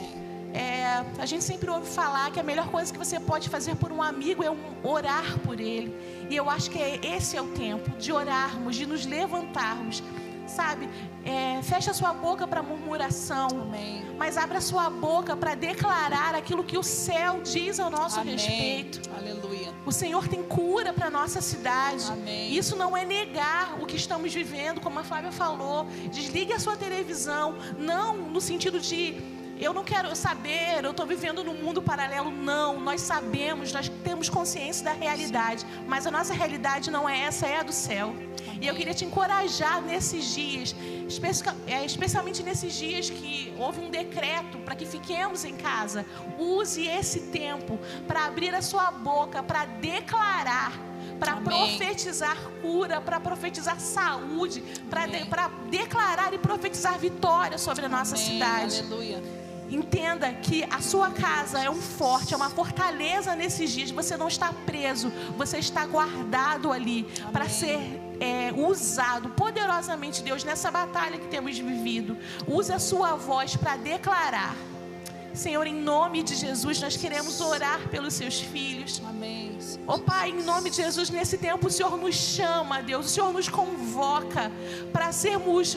É, a gente sempre ouve falar que a melhor coisa que você pode fazer por um amigo é um, orar por ele. E eu acho que é, esse é o tempo de orarmos, de nos levantarmos sabe? É, fecha sua boca para murmuração, Amém. mas abra sua boca para declarar aquilo que o céu diz ao nosso Amém. respeito. Aleluia. O Senhor tem cura para nossa cidade. Amém. Isso não é negar o que estamos vivendo, como a Flávia falou. Desligue a sua televisão, não no sentido de eu não quero saber, eu estou vivendo num mundo paralelo. Não, nós sabemos, nós temos consciência da realidade, mas a nossa realidade não é essa, é a do céu. E eu queria te encorajar nesses dias, é, especialmente nesses dias que houve um decreto para que fiquemos em casa. Use esse tempo para abrir a sua boca, para declarar para profetizar cura, para profetizar saúde, para de, declarar e profetizar vitória sobre a nossa Amém. cidade. Aleluia. Entenda que a sua casa é um forte, é uma fortaleza nesses dias. Você não está preso, você está guardado ali para ser é, usado poderosamente, Deus, nessa batalha que temos vivido. Use a sua voz para declarar. Senhor, em nome de Jesus, nós queremos orar pelos seus filhos. Amém. Oh Pai, em nome de Jesus, nesse tempo o Senhor nos chama, Deus, o Senhor nos convoca para sermos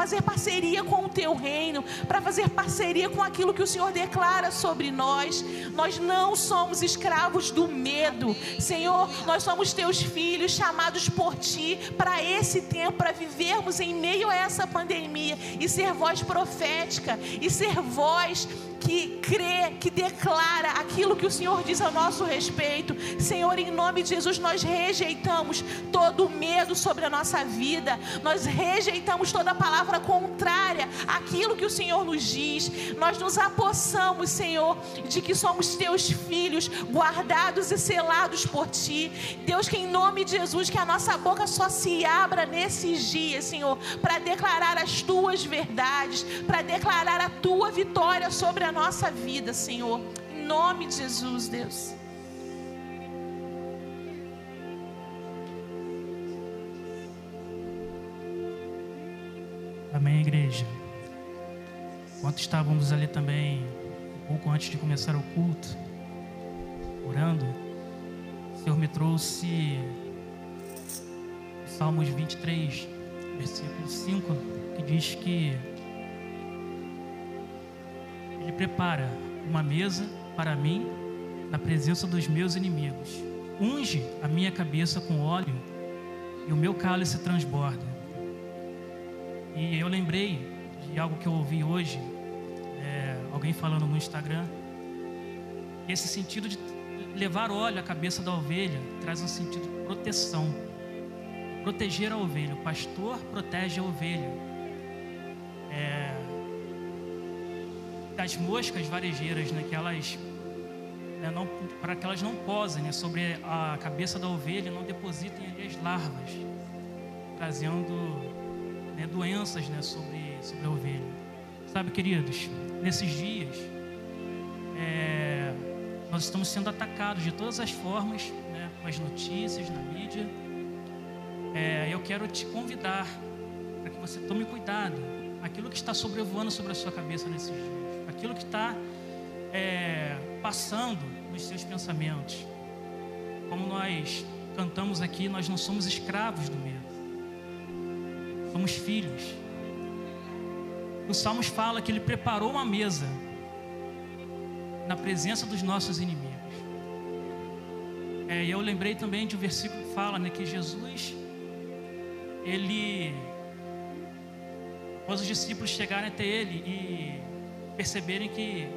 fazer parceria com o teu reino, para fazer parceria com aquilo que o Senhor declara sobre nós. Nós não somos escravos do medo, Senhor, nós somos teus filhos chamados por ti para esse tempo, para vivermos em meio a essa pandemia e ser voz profética e ser voz que crê, que declara aquilo que o Senhor diz a nosso respeito. Senhor, em nome de Jesus, nós rejeitamos todo o medo sobre a nossa vida, nós rejeitamos toda palavra contrária àquilo que o Senhor nos diz, nós nos apossamos, Senhor, de que somos teus filhos, guardados e selados por ti. Deus, que em nome de Jesus, que a nossa boca só se abra nesses dias, Senhor, para declarar as tuas verdades, para declarar a tua vitória sobre a nossa vida, Senhor. Em nome de Jesus, Deus. Amém, igreja. Enquanto estávamos ali também, um pouco antes de começar o culto, orando, o Senhor me trouxe Salmos 23, versículo 5, que diz que Ele prepara uma mesa para mim na presença dos meus inimigos. Unge a minha cabeça com óleo e o meu cálice transborda. E eu lembrei de algo que eu ouvi hoje, é, alguém falando no Instagram. Esse sentido de levar óleo à cabeça da ovelha traz um sentido de proteção. Proteger a ovelha. O pastor protege a ovelha. É, das moscas varejeiras, né, que elas né, não, para que elas não posem né, sobre a cabeça da ovelha, não depositem ali as larvas, trazendo né, doenças né, sobre, sobre a ovelha. Sabe, queridos, nesses dias, é, nós estamos sendo atacados de todas as formas, né, com as notícias, na mídia. É, eu quero te convidar para que você tome cuidado. Aquilo que está sobrevoando sobre a sua cabeça nesses dias, aquilo que está é, passando nos seus pensamentos. Como nós cantamos aqui, nós não somos escravos do medo somos filhos. O Salmos fala que ele preparou uma mesa na presença dos nossos inimigos. É, e eu lembrei também de um versículo que fala né, que Jesus, ele, após os discípulos chegarem até ele e perceberem que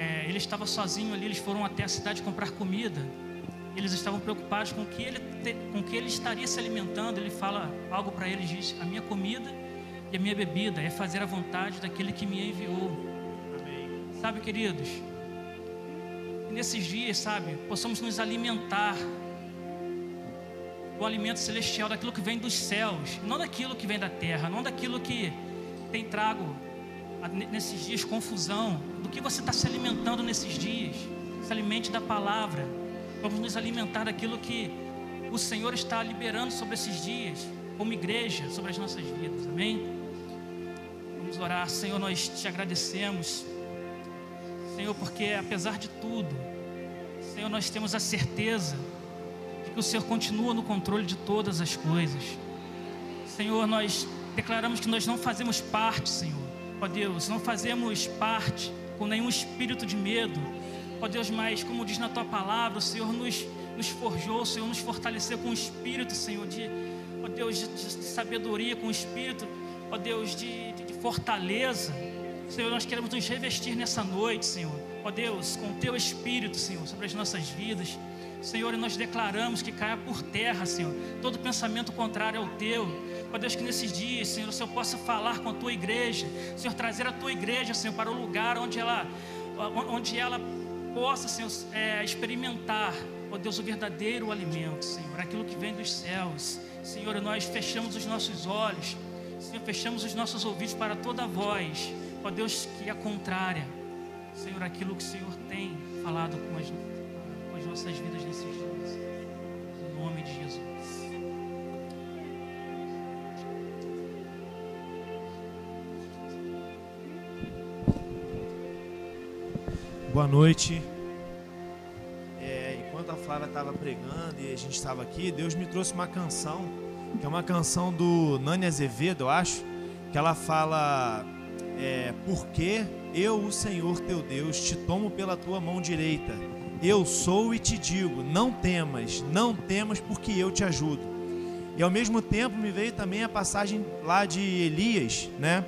é, ele estava sozinho ali, eles foram até a cidade comprar comida eles estavam preocupados com que ele te, com que ele estaria se alimentando. Ele fala algo para eles diz: "A minha comida e a minha bebida é fazer a vontade daquele que me enviou". Amém. Sabe, queridos? Nesses dias, sabe, possamos nos alimentar do alimento celestial, daquilo que vem dos céus, não daquilo que vem da terra, não daquilo que tem trago nesses dias confusão, do que você está se alimentando nesses dias. Se alimente da palavra Vamos nos alimentar daquilo que o Senhor está liberando sobre esses dias, como igreja, sobre as nossas vidas. Amém? Vamos orar. Senhor, nós te agradecemos. Senhor, porque apesar de tudo, Senhor, nós temos a certeza de que o Senhor continua no controle de todas as coisas. Senhor, nós declaramos que nós não fazemos parte, Senhor. Ó Deus, não fazemos parte com nenhum espírito de medo, Ó Deus, mas como diz na tua palavra, o Senhor nos, nos forjou, o Senhor nos fortaleceu com o espírito, Senhor, de, ó Deus, de, de sabedoria, com o espírito, ó Deus, de, de, de fortaleza. Senhor, nós queremos nos revestir nessa noite, Senhor. Ó Deus, com o teu espírito, Senhor, sobre as nossas vidas. Senhor, e nós declaramos que caia por terra, Senhor, todo pensamento contrário ao teu. Ó Deus, que nesses dias, Senhor, o Senhor possa falar com a tua igreja, Senhor, trazer a tua igreja, Senhor, para o lugar onde ela, onde ela possa, Senhor, é, experimentar, ó Deus, o verdadeiro alimento, Senhor, aquilo que vem dos céus. Senhor, nós fechamos os nossos olhos, Senhor, fechamos os nossos ouvidos para toda voz, ó Deus, que é contrária, Senhor, aquilo que o Senhor tem falado com as, com as nossas vidas nesses dias. Em nome de Jesus. Boa noite. É, enquanto a Flávia estava pregando e a gente estava aqui, Deus me trouxe uma canção, que é uma canção do Nani Azevedo, eu acho, que ela fala: é, Porque eu, o Senhor teu Deus, te tomo pela tua mão direita. Eu sou e te digo: não temas, não temas, porque eu te ajudo. E ao mesmo tempo me veio também a passagem lá de Elias, né?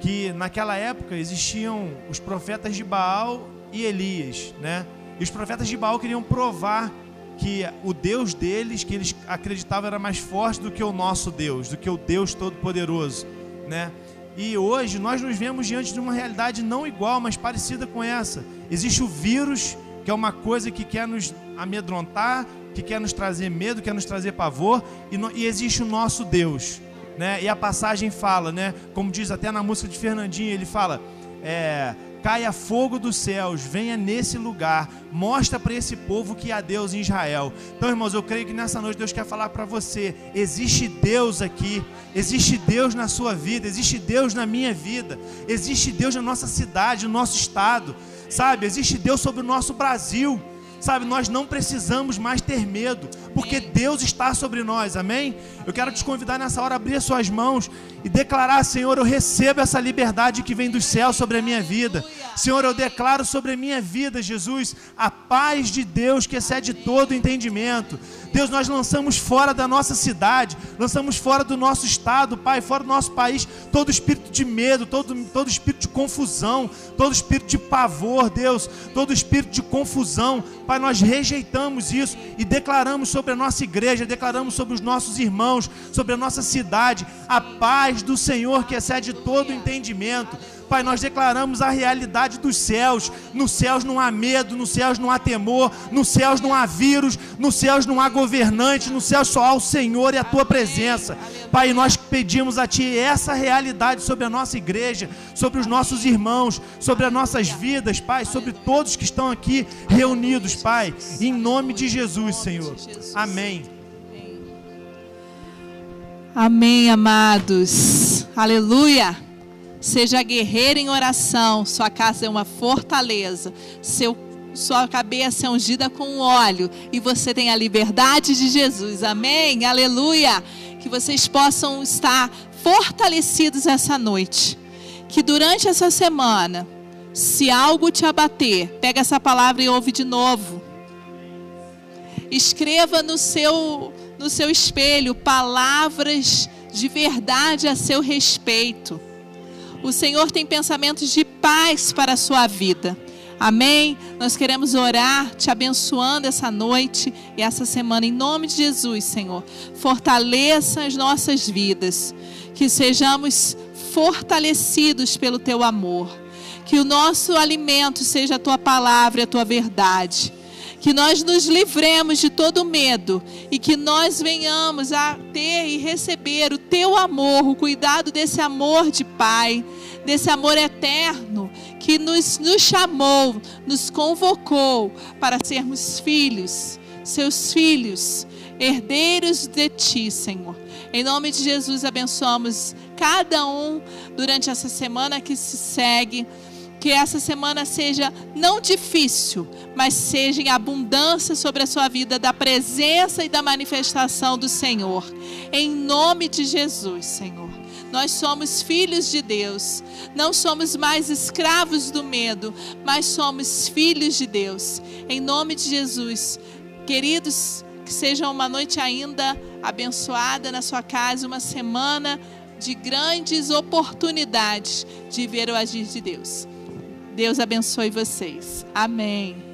que naquela época existiam os profetas de Baal e Elias, né? E os profetas de Baal queriam provar que o Deus deles, que eles acreditavam era mais forte do que o nosso Deus, do que o Deus Todo-Poderoso, né? E hoje nós nos vemos diante de uma realidade não igual, mas parecida com essa. Existe o vírus, que é uma coisa que quer nos amedrontar, que quer nos trazer medo, quer nos trazer pavor, e, no, e existe o nosso Deus, né? E a passagem fala, né? Como diz até na música de Fernandinho, ele fala: é, caia fogo dos céus, venha nesse lugar, mostra para esse povo que há Deus em Israel. Então, irmãos, eu creio que nessa noite Deus quer falar para você: existe Deus aqui, existe Deus na sua vida, existe Deus na minha vida, existe Deus na nossa cidade, no nosso estado, sabe? Existe Deus sobre o nosso Brasil. Sabe, nós não precisamos mais ter medo, porque Deus está sobre nós, amém? Eu quero te convidar nessa hora a abrir as suas mãos e declarar: Senhor, eu recebo essa liberdade que vem dos céus sobre a minha vida. Senhor, eu declaro sobre a minha vida, Jesus, a paz de Deus que excede todo entendimento. Deus, nós lançamos fora da nossa cidade, lançamos fora do nosso estado, Pai, fora do nosso país, todo espírito de medo, todo, todo espírito de confusão, todo espírito de pavor, Deus, todo espírito de confusão. Pai, nós rejeitamos isso e declaramos sobre a nossa igreja, declaramos sobre os nossos irmãos, sobre a nossa cidade, a paz do Senhor que excede todo entendimento. Pai, nós declaramos a realidade dos céus. Nos céus não há medo, nos céus não há temor, nos céus não há vírus, nos céus não há governante, nos céus só há o Senhor e a tua presença. Pai, nós pedimos a Ti essa realidade sobre a nossa igreja, sobre os nossos irmãos, sobre as nossas vidas, Pai, sobre todos que estão aqui reunidos, Pai, em nome de Jesus, Senhor. Amém. Amém, amados. Aleluia. Seja guerreiro em oração, sua casa é uma fortaleza, seu, sua cabeça é ungida com óleo e você tem a liberdade de Jesus. Amém? Aleluia! Que vocês possam estar fortalecidos essa noite. Que durante essa semana, se algo te abater, pega essa palavra e ouve de novo. Escreva no seu no seu espelho palavras de verdade a seu respeito. O Senhor tem pensamentos de paz para a sua vida. Amém? Nós queremos orar, te abençoando essa noite e essa semana, em nome de Jesus, Senhor. Fortaleça as nossas vidas, que sejamos fortalecidos pelo teu amor, que o nosso alimento seja a tua palavra e a tua verdade que nós nos livremos de todo medo e que nós venhamos a ter e receber o teu amor, o cuidado desse amor de Pai, desse amor eterno que nos, nos chamou, nos convocou para sermos filhos, seus filhos, herdeiros de Ti, Senhor. Em nome de Jesus, abençoamos cada um durante essa semana que se segue que essa semana seja não difícil, mas seja em abundância sobre a sua vida da presença e da manifestação do Senhor. Em nome de Jesus, Senhor. Nós somos filhos de Deus. Não somos mais escravos do medo, mas somos filhos de Deus. Em nome de Jesus. Queridos, que seja uma noite ainda abençoada na sua casa, uma semana de grandes oportunidades de ver o agir de Deus. Deus abençoe vocês. Amém.